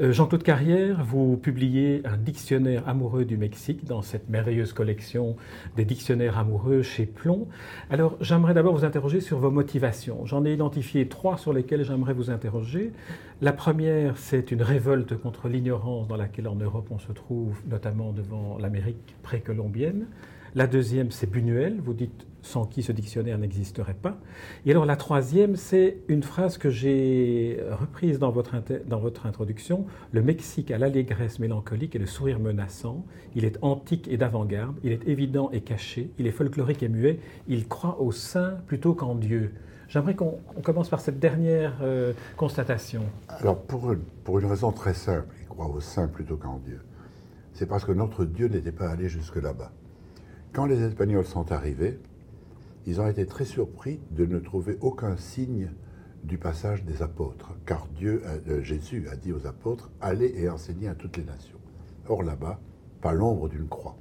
Euh, Jean-Claude Carrière, vous publiez un dictionnaire amoureux du Mexique dans cette merveilleuse collection des dictionnaires amoureux chez Plomb. Alors j'aimerais d'abord vous interroger sur vos motivations. J'en ai identifié trois sur lesquelles j'aimerais vous interroger. La première, c'est une révolte contre l'ignorance dans laquelle en Europe on se trouve, notamment devant l'Amérique précolombienne. La deuxième, c'est Buñuel. Vous dites sans qui ce dictionnaire n'existerait pas. Et alors la troisième, c'est une phrase que j'ai reprise dans votre, dans votre introduction. Le Mexique a l'allégresse mélancolique et le sourire menaçant. Il est antique et d'avant-garde. Il est évident et caché. Il est folklorique et muet. Il croit au saint plutôt qu'en Dieu. J'aimerais qu'on commence par cette dernière euh, constatation. Alors pour, pour une raison très simple, il croit au saint plutôt qu'en Dieu. C'est parce que notre Dieu n'était pas allé jusque là-bas. Quand les Espagnols sont arrivés, ils ont été très surpris de ne trouver aucun signe du passage des apôtres, car Dieu, euh, Jésus a dit aux apôtres allez et enseignez à toutes les nations. Or là-bas, pas l'ombre d'une croix.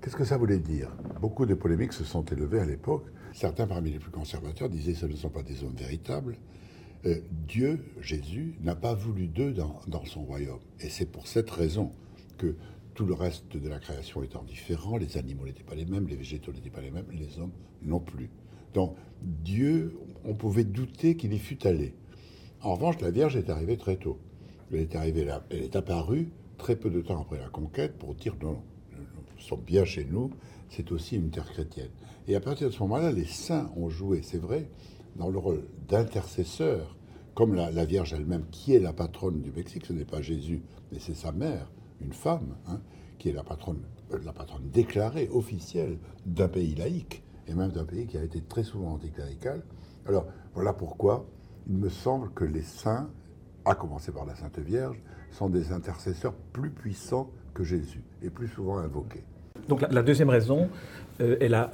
Qu'est-ce que ça voulait dire? Beaucoup de polémiques se sont élevées à l'époque. Certains parmi les plus conservateurs disaient ce ne sont pas des hommes véritables. Euh, Dieu, Jésus, n'a pas voulu d'eux dans, dans son royaume. Et c'est pour cette raison que tout le reste de la création étant différent, les animaux n'étaient pas les mêmes, les végétaux n'étaient pas les mêmes, les hommes non plus. Donc Dieu, on pouvait douter qu'il y fût allé. En revanche, la Vierge est arrivée très tôt. Elle est arrivée là, elle est apparue très peu de temps après la conquête pour dire non, nous sommes bien chez nous, c'est aussi une terre chrétienne. Et à partir de ce moment-là, les saints ont joué, c'est vrai, dans le rôle d'intercesseur, comme la, la Vierge elle-même, qui est la patronne du Mexique, ce n'est pas Jésus, mais c'est sa mère une femme, hein, qui est la patronne, euh, la patronne déclarée, officielle d'un pays laïque, et même d'un pays qui a été très souvent anticlérical. Alors voilà pourquoi il me semble que les saints, à commencer par la Sainte Vierge, sont des intercesseurs plus puissants que Jésus, et plus souvent invoqués. Donc la, deuxième raison euh, est la,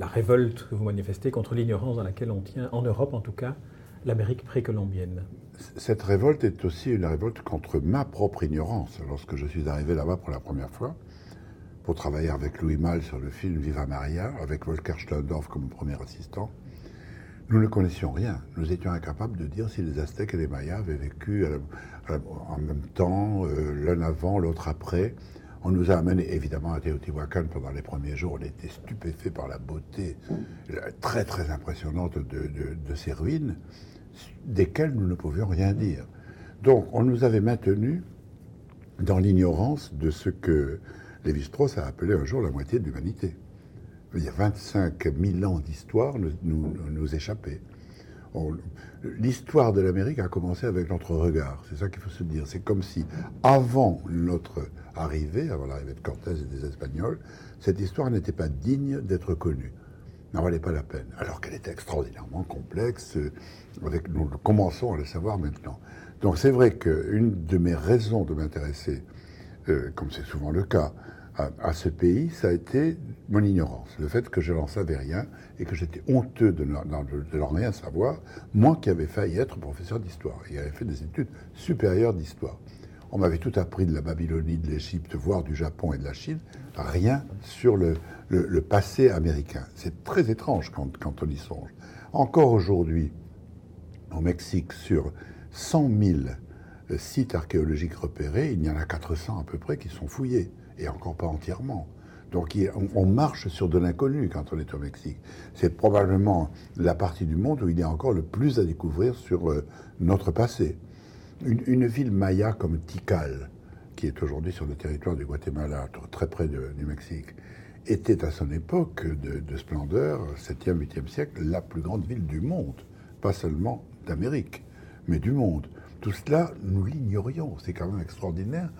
révolte que vous manifestez contre l'ignorance dans laquelle on tient, en Europe en tout cas, l'Amérique précolombienne cette révolte est aussi une révolte contre ma propre ignorance. Lorsque je suis arrivé là-bas pour la première fois, pour travailler avec Louis Malle sur le film Viva Maria, avec Volker Stendorf comme premier assistant, nous ne connaissions rien. Nous étions incapables de dire si les Aztèques et les Mayas avaient vécu en même temps, euh, l'un avant, l'autre après. On nous a amenés évidemment à Teotihuacan pendant les premiers jours. On était stupéfaits par la beauté très très impressionnante de ces ruines desquels nous ne pouvions rien dire. Donc on nous avait maintenus dans l'ignorance de ce que Lévi-Strauss a appelé un jour la moitié de l'humanité. Il y a 25 000 ans d'histoire nous, nous, nous. L'histoire de l'Amérique a commencé avec notre regard, c'est ça qu'il faut se dire. C'est comme si, avant notre arrivée, avant l'arrivée de Cortés et des Espagnols, cette histoire n'était pas digne d'être connue n'en valait pas la peine, alors qu'elle était extraordinairement complexe. Euh, avec, nous commençons à le savoir maintenant. Donc c'est vrai qu'une de mes raisons de m'intéresser, euh, comme c'est souvent le cas, à, ce pays, ça a été mon ignorance. Le fait que je n'en savais rien et que j'étais honteux de n'en rien savoir, moi qui avais failli être professeur d'histoire et avait fait des études supérieures d'histoire. On m'avait tout appris de la Babylonie, de l'Égypte, voire du Japon et de la Chine, rien sur le, passé américain. C'est très étrange quand, quand, on y songe. Encore aujourd'hui, au Mexique, sur 100 000 euh, sites archéologiques repérés, il y en a 400 à peu près qui sont fouillés, et encore pas entièrement. Donc on, marche sur de l'inconnu quand on est au Mexique. C'est probablement la partie du monde où il y a encore le plus à découvrir sur euh, notre passé. Une, ville maya comme Tikal, qui est aujourd'hui sur le territoire du Guatemala, très près du Mexique, était à son époque de, splendeur, 7e, 8e siècle, la plus grande ville du monde. Pas seulement d'Amérique, mais du monde. Tout cela, nous l'ignorions. C'est quand même extraordinaire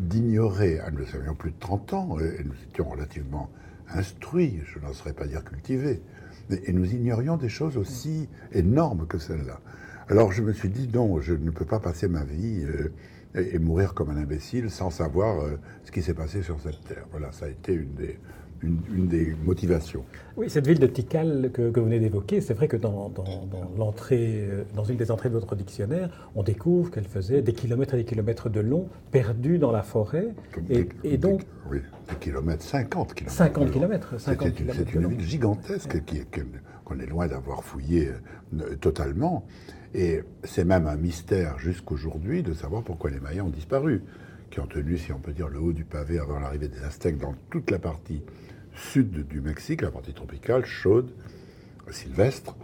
d'ignorer. Ah, nous avions plus de 30 ans et nous étions relativement instruits, je n'oserais pas dire cultivés. Et nous ignorions des choses aussi énormes que celles-là. Alors je me suis dit, non, je ne peux pas passer ma vie euh, et, mourir comme un imbécile sans savoir euh, ce qui s'est passé sur cette terre. Voilà, ça a été une des, une, des motivations. Oui, cette ville de Tikal que, vous venez d'évoquer, c'est vrai que dans, l'entrée, euh, dans une des entrées de votre dictionnaire, on découvre qu'elle faisait des kilomètres et des kilomètres de long, perdue dans la forêt. Et, donc. oui, des kilomètres, 50 kilomètres. 50 kilomètres. C'est une ville gigantesque qui, qu'on est loin d'avoir fouillé euh, totalement. Et c'est même un mystère jusqu'aujourd'hui de savoir pourquoi les Mayas ont disparu, qui ont tenu, si on peut dire, le haut du pavé avant l'arrivée des Aztèques dans toute la partie sud du Mexique, la partie tropicale, chaude, sylvestre.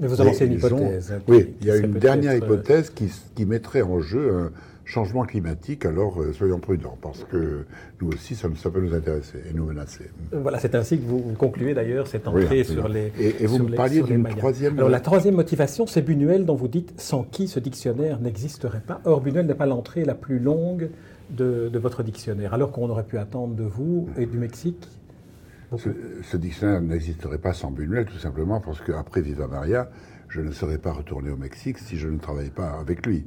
Mais vous avancez une hypothèse. Hein, oui, il y a une dernière euh, hypothèse qui, qui, mettrait en jeu un, changement climatique, alors euh, soyons prudents, parce que nous aussi, ça, peut nous intéresser et nous menacer. Voilà, c'est ainsi que vous, concluez d'ailleurs cette entrée sur les. Et, vous me parliez d'une troisième. Alors la troisième motivation, c'est Buñuel, dont vous dites sans qui ce dictionnaire n'existerait pas. Or, Buñuel n'est pas l'entrée la plus longue de, votre dictionnaire, alors qu'on aurait pu attendre de vous et du Mexique. Ce, ce, dictionnaire n'existerait pas sans Buñuel, tout simplement parce qu'après Viva Maria, je ne serais pas retourné au Mexique si je ne travaillais pas avec lui.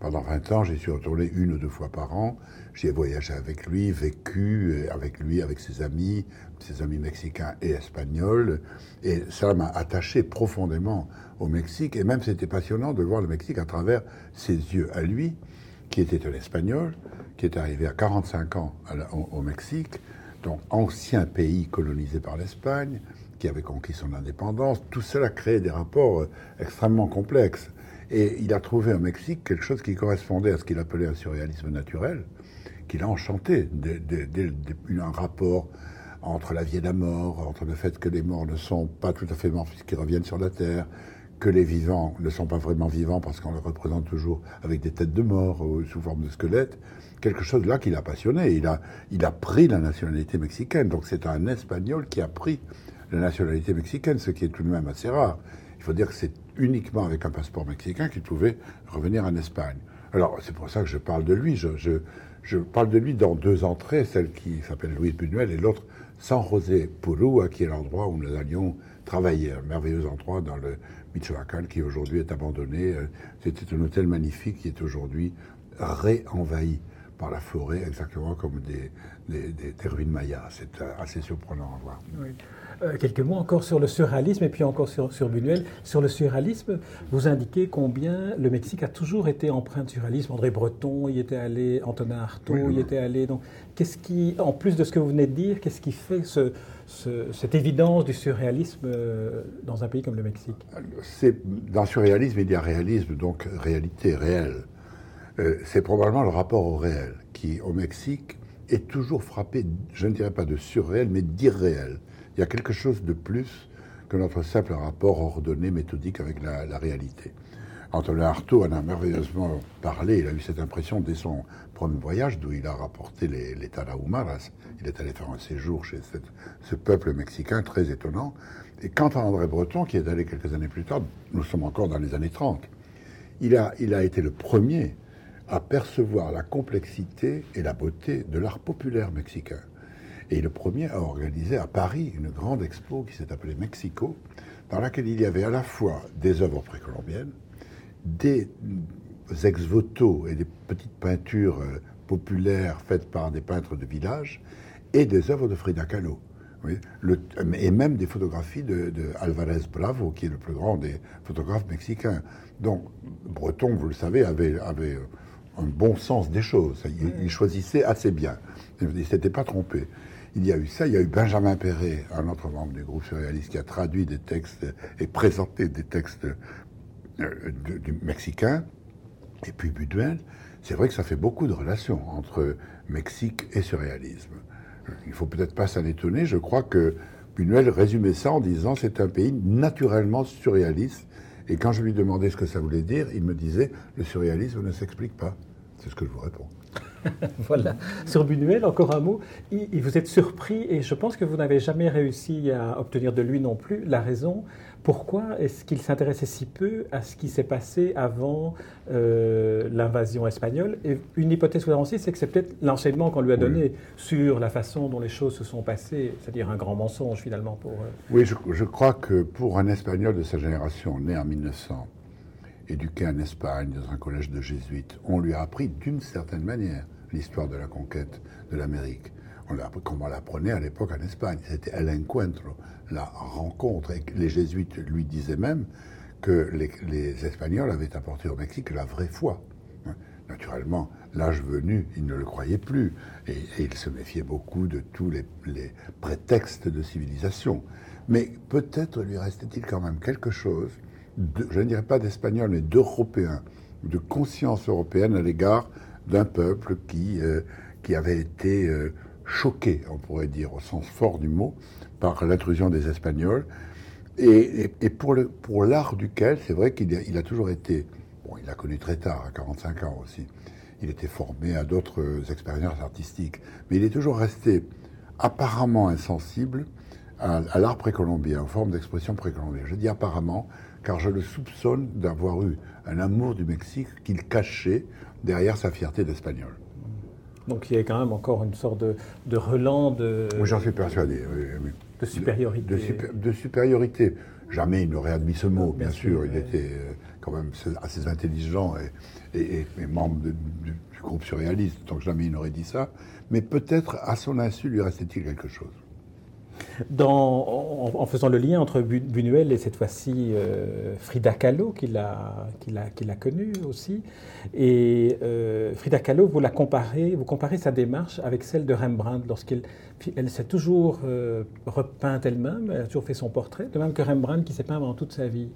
Pendant 20 ans, j'y suis retourné une ou deux fois par an. J'ai voyagé avec lui, vécu euh, avec lui, avec ses amis, ses amis mexicains et espagnols. Et ça m'a attaché profondément au Mexique. Et même c'était passionnant de voir le Mexique à travers ses yeux à lui, qui était un Espagnol, qui est arrivé à 45 ans au Mexique, donc ancien pays colonisé par l'Espagne, qui avait conquis son indépendance. Tout cela créait des rapports euh, extrêmement complexes. Et il a trouvé au Mexique quelque chose qui correspondait à ce qu'il appelait un surréalisme naturel, qu'il a enchanté, un rapport entre la vie et la mort, entre le fait que les morts ne sont pas tout à fait morts puisqu'ils reviennent sur la terre, que les vivants ne sont pas vraiment vivants parce qu'on les représente toujours avec des têtes de mort ou sous forme de squelettes. Quelque chose là qui l'a passionné. Il a, il a pris la nationalité mexicaine. Donc c'est un Espagnol qui a pris la nationalité mexicaine, ce qui est tout de même assez rare. Il faut dire que c'est uniquement avec un passeport mexicain qu'il pouvait revenir en Espagne. Alors, c'est pour ça que je parle de lui. Je, parle de lui dans deux entrées, celle qui s'appelle Louis Buñuel et l'autre San José Purua, qui est l'endroit où nous allions travailler. Un merveilleux endroit dans le Michoacán qui aujourd'hui est abandonné. C'était un hôtel magnifique qui est aujourd'hui réenvahi par la forêt, exactement comme des, des, ruines mayas. C'est euh, assez surprenant à voir. Euh, quelques mots encore sur le surréalisme et puis encore sur, sur Buñuel. Sur le surréalisme, vous indiquez combien le Mexique a toujours été empreint de surréalisme. André Breton y était allé, Antonin Artaud y était allé. Donc, qu'est-ce qui, en plus de ce que vous venez de dire, qu'est-ce qui fait ce, cette évidence du surréalisme euh, dans un pays comme le Mexique? Dans le surréalisme, il y a réalisme, donc réalité réelle. Euh, c'est probablement le rapport au réel qui, au Mexique, est toujours frappé, je ne dirais pas de surréel, mais d'irréel. Il y a quelque chose de plus que notre simple rapport ordonné, méthodique avec la, réalité. Antonin Artaud en a merveilleusement parlé. Il a eu cette impression dès son premier voyage, d'où il a rapporté les, les Tarahumaras. Il est allé faire un séjour chez ce peuple mexicain très étonnant. Et quant à André Breton, qui est allé quelques années plus tard, nous sommes encore dans les années 30, il a, il a été le premier à percevoir la complexité et la beauté de l'art populaire mexicain. Et le premier a organisé à Paris une grande expo qui s'est appelée Mexico, dans laquelle il y avait à la fois des œuvres précolombiennes, des ex-voto et des petites peintures euh, populaires faites par des peintres de village, et des œuvres de Frida Kahlo. et même des photographies de, de, Alvarez Bravo, qui est le plus grand des photographes mexicains. Donc, Breton, vous le savez, avait, avait euh, un bon sens des choses. Il, choisissait assez bien. Il ne s'était pas trompé. Il y a eu ça, il y a eu Benjamin Perret, un autre membre du groupe surréaliste, qui a traduit des textes et présenté des textes euh, du mexicain. Et puis Buduel, c'est vrai que ça fait beaucoup de relations entre Mexique et surréalisme. Il faut peut-être pas s'en étonner. Je crois que Buñuel résumait ça en disant c'est un pays naturellement surréaliste. Et quand je lui demandais ce que ça voulait dire, il me disait le surréalisme ne s'explique pas. C'est ce que je vous réponds. voilà. Sur Buñuel, encore un mot. Il, vous êtes surpris et je pense que vous n'avez jamais réussi à obtenir de lui non plus la raison. Pourquoi est-ce qu'il s'intéressait si peu à ce qui s'est passé avant euh, l'invasion espagnole? Et une hypothèse que vous avancez, c'est que c'est peut-être l'enseignement qu'on lui a donné sur la façon dont les choses se sont passées, c'est-à-dire un grand mensonge finalement pour. Euh, oui, je, je crois que pour un Espagnol de sa génération, né en 1900, éduqué en Espagne dans un collège de jésuites, on lui a appris d'une certaine manière l'histoire de la conquête de l'Amérique. On comme on l'apprenait à l'époque en Espagne. C'était el la rencontre. Et les jésuites lui disaient même que les, Espagnols avaient apporté au Mexique la vraie foi. Naturellement, l'âge venu, il ne le croyait plus. Et, il se méfiait beaucoup de tous les, prétextes de civilisation. Mais peut-être lui restait-il quand même quelque chose, je ne dirais pas d'espagnol, mais d'européen, de conscience européenne à l'égard d'un peuple qui, euh, qui avait été euh, choqué, on pourrait dire, au sens fort du mot, par l'intrusion des Espagnols. Et, pour, pour l'art duquel, c'est vrai qu'il a, toujours été, bon, il a connu très tard, à 45 ans aussi, il était formé à d'autres expériences artistiques, mais il est toujours resté apparemment insensible à, l'art précolombien, aux formes d'expression précolombienne. Je dis apparemment, car je le soupçonne d'avoir eu un amour du Mexique qu'il cachait derrière sa fierté d'espagnol. Donc il y a quand même encore une sorte de, de relent de... Oui, j'en suis persuadé. Oui, De supériorité. De, supériorité. Jamais il n'aurait admis ce mot, bien, sûr. Il était euh, quand même assez intelligent et, membre du groupe surréaliste, donc jamais il n'aurait dit ça. Mais peut-être à son insu lui restait-il quelque chose en, faisant le lien entre Buñuel et cette fois-ci euh, Frida Kahlo, qu'il a, connue aussi. Et euh, Frida Kahlo, vous la comparez, vous comparez sa démarche avec celle de Rembrandt lorsqu'elle elle s'est toujours euh, repeinte elle-même, elle a toujours fait son portrait, de même que Rembrandt qui s'est peint pendant toute sa vie.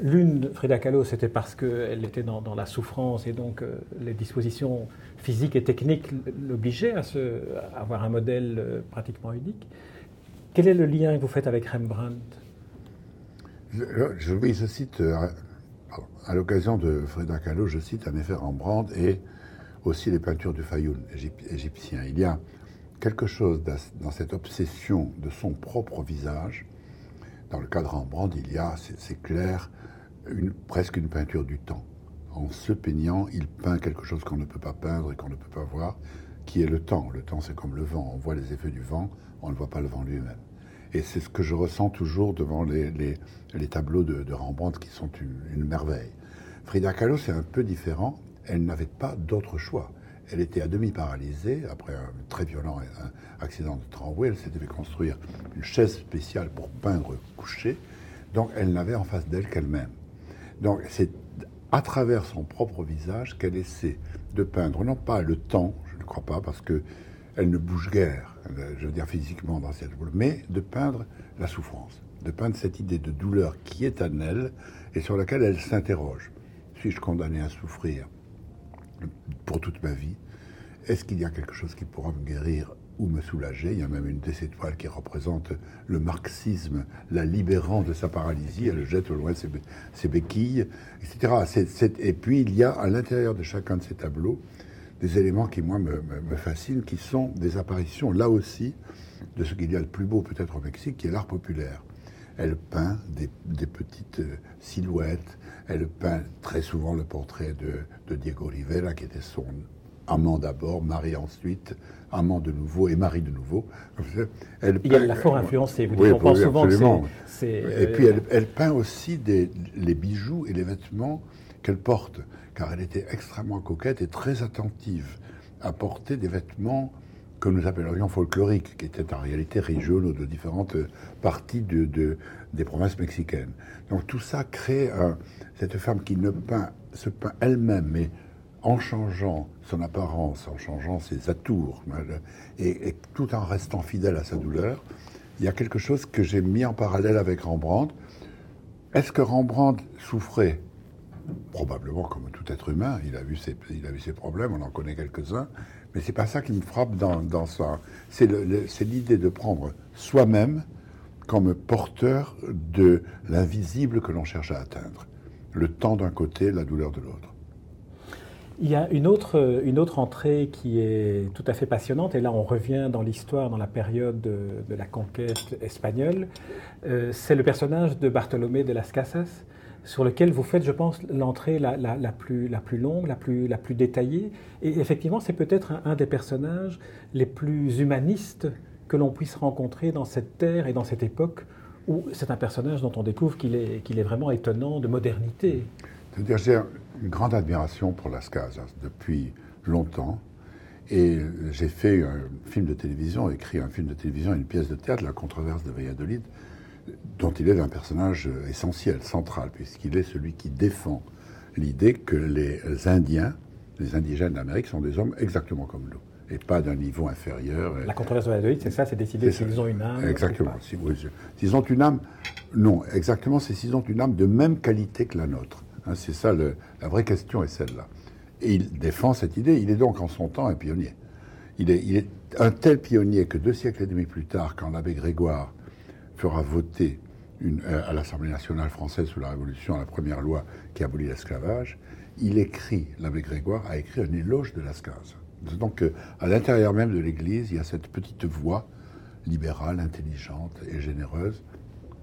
L'une, Frida Kahlo, c'était parce qu'elle était dans, la souffrance et donc les dispositions physiques et techniques l'obligeaient à, avoir un modèle pratiquement unique. Quel est le lien que vous faites avec Rembrandt? Je, cite, euh, à, l'occasion de Frida Kahlo, je cite en effet Rembrandt et aussi les peintures du Fayoum égyptien. Il y a quelque chose dans cette obsession de son propre visage. Dans le cas de Rembrandt, il y a, c'est clair, presque une peinture du temps. En se peignant, il peint quelque chose qu'on ne peut pas peindre et qu'on ne peut pas voir, qui est le temps. Le temps, c'est comme le vent. On voit les effets du vent, on ne voit pas le vent lui-même. Et c'est ce que je ressens toujours devant les, tableaux de, Rembrandt qui sont une, merveille. Frida Kahlo, c'est un peu différent. Elle n'avait pas d'autre choix. Elle était à demi paralysée après un très violent accident de tramway. Elle s'était fait construire une chaise spéciale pour peindre couché. Donc elle n'avait en face d'elle qu'elle-même. Donc c'est à travers son propre visage qu'elle essaie de peindre, non pas le temps, je ne crois pas, parce que elle ne bouge guère, euh, je veux dire physiquement dans cette boule, mais de peindre la souffrance, de peindre cette idée de douleur qui est en elle et sur laquelle elle s'interroge. Suis-je condamné à souffrir pour toute ma vie Est-ce qu'il y a quelque chose qui pourra me guérir ou me soulager? Il y a même une des étoiles qui représente le marxisme, la libérant de sa paralysie. Elle jette au loin ses, béquilles, etc. et puis il y a à l'intérieur de chacun de ces tableaux des éléments qui, moi, me, fascinent, qui sont des apparitions, là aussi, de ce qu'il y a de plus beau peut-être au Mexique, qui est l'art populaire. Elle peint des, petites euh, silhouettes, elle peint très souvent le portrait de, Diego Rivera, qui était son amant d'abord, mari ensuite, amant de nouveau et mari de nouveau. Elle Il y a la fort influencée, vous oui, on souvent absolument. Et puis elle, elle, peint aussi des, les bijoux et les vêtements qu'elle porte car elle était extrêmement coquette et très attentive à porter des vêtements que nous appellerions folkloriques, qui étaient en réalité régionaux de différentes parties de, des provinces mexicaines. Donc tout ça crée cette femme qui ne peint, se peint elle-même, mais en changeant son apparence, en changeant ses atours, et, et, tout en restant fidèle à sa douleur, il y a quelque chose que j'ai mis en parallèle avec Rembrandt. Est-ce que Rembrandt souffrait probablement comme tout être humain, il a vu ses, il a vu ses problèmes, on en connaît quelques-uns, mais c'est pas ça qui me frappe dans, dans ça. C'est l'idée de prendre soi-même comme porteur de l'invisible que l'on cherche à atteindre. Le temps d'un côté, la douleur de l'autre. Il y a une autre, une autre entrée qui est tout à fait passionnante, et là on revient dans l'histoire, dans la période de, la conquête espagnole. Euh, c'est le personnage de Bartolomé de las Casas, sur lequel vous faites, je pense, l'entrée la, plus, longue, la plus, détaillée. Et effectivement, c'est peut-être un, des personnages les plus humanistes que l'on puisse rencontrer dans cette terre et dans cette époque où c'est un personnage dont on découvre qu'il est, qu'il est vraiment étonnant de modernité. C'est-à-dire, j'ai une grande admiration pour Las Casas depuis longtemps. Et j'ai fait un film de télévision, écrit un film de télévision, une pièce de théâtre, La controverse de Valladolid, dont il est un personnage essentiel, central, puisqu'il est celui qui défend l'idée que les Indiens Les indigènes d'Amérique sont des hommes exactement comme nous et pas d'un niveau inférieur. La controverse de Valladolid, c'est ça, c'est décider s'ils ont une âme. Exactement. S'ils ont une âme, non, exactement, c'est s'ils ont une âme de même qualité que la nôtre. Hein, c'est ça, le, la vraie question est celle-là. Et il défend cette idée. Il est donc en son temps un pionnier. Il est, il est un tel pionnier que deux siècles et demi plus tard, quand l'abbé Grégoire fera voter euh, à l'Assemblée nationale française sous la Révolution la première loi qui abolit l'esclavage, il écrit, l'abbé Grégoire a écrit un éloge de Lascaz. Donc, euh, à l'intérieur même de l'Église, il y a cette petite voix libérale, intelligente et généreuse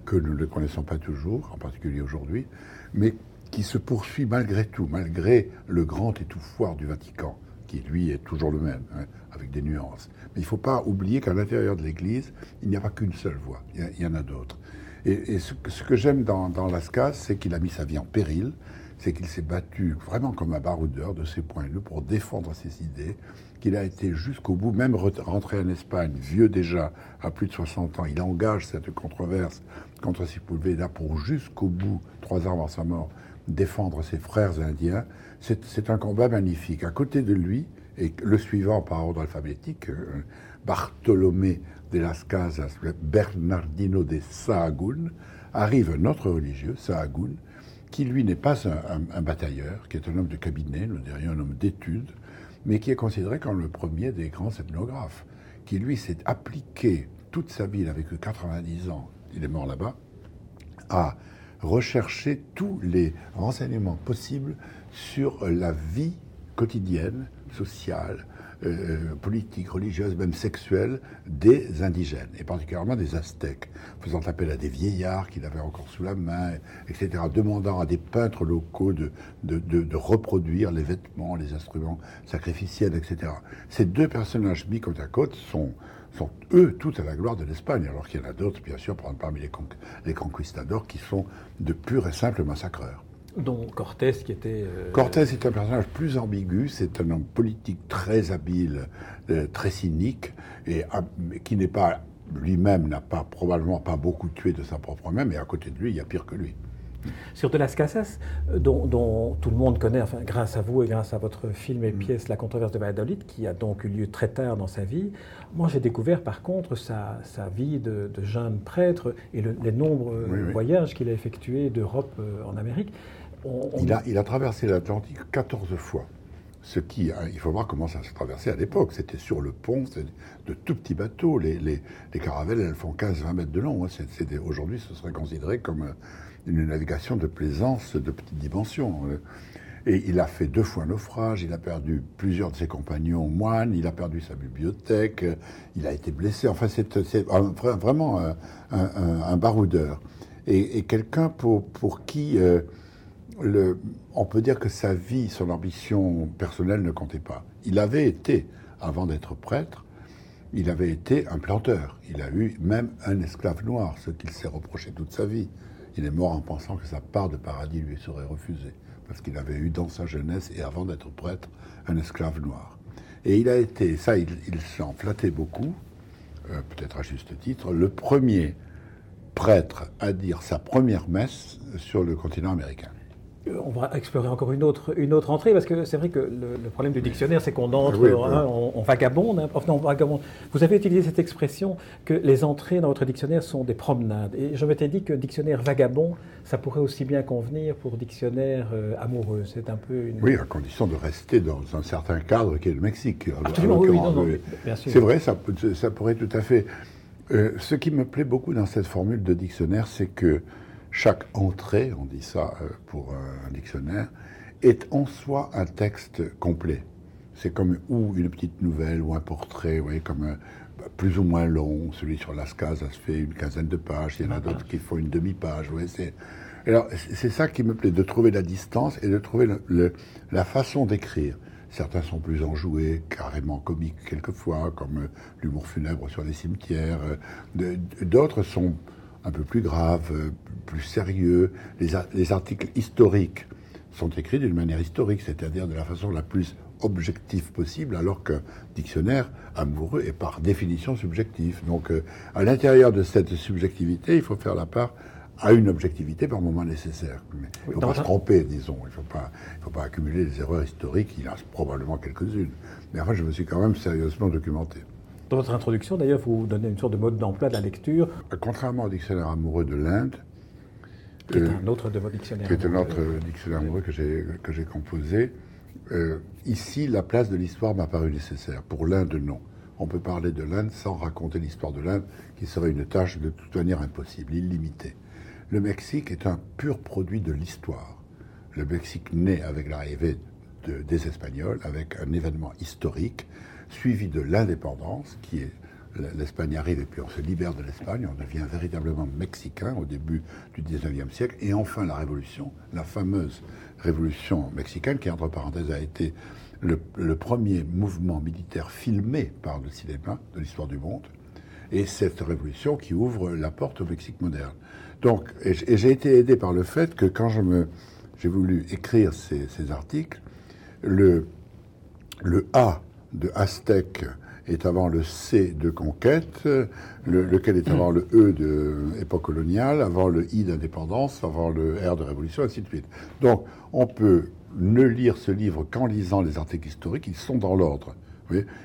que nous ne connaissons pas toujours, en particulier aujourd'hui, mais qui se poursuit malgré tout, malgré le grand étouffoir du Vatican, lui est toujours le même, hein, avec des nuances. Mais il ne faut pas oublier qu'à l'intérieur de l'Église, il n'y a pas qu'une seule voix, il y, en a d'autres. Et, ce, que j'aime dans, dans Lascas, c'est qu'il a mis sa vie en péril, c'est qu'il s'est battu vraiment comme un baroudeur de ses points de vue pour défendre ses idées, qu'il a été jusqu'au bout, même rentré en Espagne, vieux déjà, à plus de 60 ans. Il engage cette controverse contre Sepulveda pour jusqu'au bout, trois ans avant sa mort, défendre ses frères indiens. C'est un combat magnifique. À côté de lui, et le suivant par ordre alphabétique, euh, Bartolomé de las Casas, Bernardino de Sahagún, arrive un autre religieux, Sahagún, qui lui n'est pas un, batailleur, qui est un homme de cabinet, nous dirions un homme d'études, mais qui est considéré comme le premier des grands ethnographes, qui lui s'est appliqué toute sa vie, il avait que 90 ans, il est mort là-bas, à rechercher tous les renseignements possibles sur la vie quotidienne, sociale, euh, politique, religieuse, même sexuelle des indigènes, et particulièrement des Aztèques, faisant appel à des vieillards qu'il avait encore sous la main, etc., demandant à des peintres locaux de, reproduire les vêtements, les instruments sacrificiels, etc. Ces deux personnages mis côte à côte sont, sont eux tout à la gloire de l'Espagne, alors qu'il y en a d'autres, bien sûr, parmi les, les conquistadors, qui sont de purs et simples massacreurs dont Cortés qui était... Euh, Cortés est un personnage plus ambigu, c'est un homme politique très habile, euh, très cynique, et qui n'est pas, lui-même n'a pas, probablement pas beaucoup tué de sa propre main, mais à côté de lui, il y a pire que lui. Sur De Las Casas, dont, dont, tout le monde connaît, enfin, grâce à vous et grâce à votre film et mm. pièce La controverse de Valladolid, qui a donc eu lieu très tard dans sa vie, moi j'ai découvert par contre sa, sa vie de, jeune prêtre et les nombreux voyages qu'il a effectués d'Europe euh, en Amérique. Il, a, traversé l'Atlantique 14 fois. Ce qui, hein, il faut voir comment ça se traversait à l'époque. C'était sur le pont, de tout petits bateaux. Les, les, les, caravelles, elles font 15-20 mètres de long. Hein. Aujourd'hui, ce serait considéré comme euh, une navigation de plaisance de petite dimension. Euh. Et il a fait deux fois naufrage, il a perdu plusieurs de ses compagnons moines, il a perdu sa bibliothèque, il a été blessé. Enfin, c'est vraiment un, baroudeur. Et, quelqu'un pour, qui euh, on peut dire que sa vie, son ambition personnelle ne comptait pas. Il avait été, avant d'être prêtre, il avait été un planteur. Il a eu même un esclave noir, ce qu'il s'est reproché toute sa vie. Il est mort en pensant que sa part de paradis lui serait refusée, parce qu'il avait eu dans sa jeunesse et avant d'être prêtre un esclave noir. Et il a été, ça il, s'en flattait beaucoup, euh, peut-être à juste titre, le premier prêtre à dire sa première messe sur le continent américain on va explorer encore une autre, une autre entrée, parce que c'est vrai que le, problème du dictionnaire, c'est qu'on entre, hein, on, vagabonde, hein, vagabonde. Vous avez utilisé cette expression que les entrées dans votre dictionnaire sont des promenades. Et je m'étais dit que dictionnaire vagabond, ça pourrait aussi bien convenir pour dictionnaire euh, amoureux. C'est un peu une... Oui, à condition de rester dans un certain cadre qui est le Mexique. Absolument, oui, non, non, bien sûr. C'est vrai, ça, ça pourrait tout à fait... Euh, ce qui me plaît beaucoup dans cette formule de dictionnaire, c'est que chaque entrée, on dit ça euh, pour un dictionnaire, est en soi un texte complet. C'est comme ou une petite nouvelle ou un portrait, vous voyez, comme un, euh, plus ou moins long. Celui sur Lascaux, ça se fait une quinzaine de pages. Il y en a d'autres qui font une demi-page. C'est ça qui me plaît, de trouver la distance et de trouver la façon d'écrire. Certains sont plus enjoués, carrément comiques quelquefois, comme euh, l'humour funèbre sur les cimetières. D'autres sont un peu plus grave, euh, plus sérieux. Les, articles historiques sont écrits d'une manière historique, c'est-à-dire de la façon la plus objective possible, alors qu'un dictionnaire amoureux est par définition subjectif. Donc, euh, à l'intérieur de cette subjectivité, il faut faire la part à une objectivité par moment nécessaire. Mais il ne faut dans pas se tromper, disons. Il ne faut pas, il faut pas accumuler les erreurs historiques. Il y en a probablement quelques-unes. Mais enfin, je me suis quand même sérieusement documenté. Dans votre introduction, d'ailleurs, vous donnez une sorte de mode d'emploi de la lecture, Contrairement au dictionnaire amoureux de l'Inde, qui est euh, un autre de vos dictionnaires. qui est un autre dictionnaire amoureux que j'ai que j'ai composé. Euh, ici, la place de l'histoire m'a paru nécessaire. Pour l'Inde, non. On peut parler de l'Inde sans raconter l'histoire de l'Inde, qui serait une tâche de toute manière impossible, illimitée. Le Mexique est un pur produit de l'histoire. Le Mexique naît avec l'arrivée de- des Espagnols, avec un événement historique, suivi de l'indépendance, qui est l'Espagne arrive et puis on se libère de l'Espagne, on devient véritablement mexicain au début du 19e siècle, et enfin la révolution, la fameuse révolution mexicaine, qui entre parenthèses a été le, premier mouvement militaire filmé par le cinéma de l'histoire du monde, et cette révolution qui ouvre la porte au Mexique moderne. Donc, j'ai été aidé par le fait que quand je me, j'ai voulu écrire ces, ces articles, le, le A de Aztèque est avant le C de conquête, le- lequel est avant le E de époque coloniale, avant le I d'indépendance, avant le R de révolution, ainsi de suite. Donc, on peut ne lire ce livre qu'en lisant les articles historiques, ils sont dans l'ordre.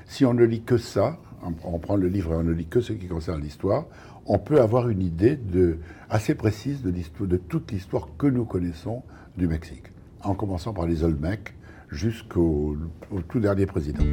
Si on ne lit que ça, on- prend le livre et on ne lit que ce qui concerne l'histoire, on peut avoir une idée de, assez précise de, de toute l'histoire que nous connaissons du Mexique, en commençant par les Olmecs jusqu'au au tout dernier président.